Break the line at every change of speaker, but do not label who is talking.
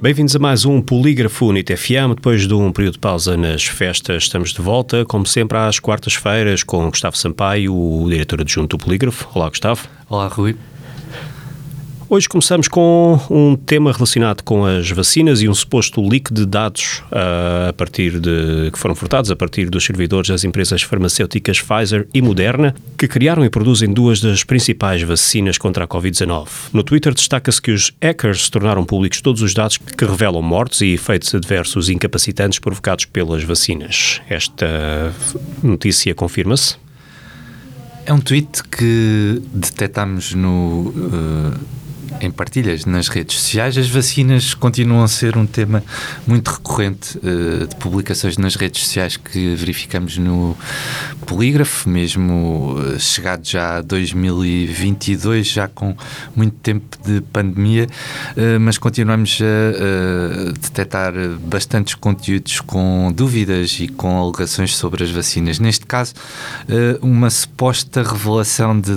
Bem-vindos a mais um Polígrafo Unit FM. Depois de um período de pausa nas festas, estamos de volta, como sempre, às quartas-feiras, com Gustavo Sampaio, o diretor adjunto do Polígrafo. Olá, Gustavo.
Olá, Rui.
Hoje começamos com um tema relacionado com as vacinas e um suposto leak de dados uh, a partir de que foram furtados a partir dos servidores das empresas farmacêuticas Pfizer e Moderna, que criaram e produzem duas das principais vacinas contra a Covid-19. No Twitter destaca-se que os hackers tornaram públicos todos os dados que revelam mortes e efeitos adversos incapacitantes provocados pelas vacinas. Esta notícia confirma-se?
É um tweet que detectamos no uh em partilhas nas redes sociais, as vacinas continuam a ser um tema muito recorrente uh, de publicações nas redes sociais que verificamos no Polígrafo, mesmo uh, chegado já a 2022, já com muito tempo de pandemia, uh, mas continuamos a detectar bastantes conteúdos com dúvidas e com alegações sobre as vacinas. Neste caso, uma suposta revelação de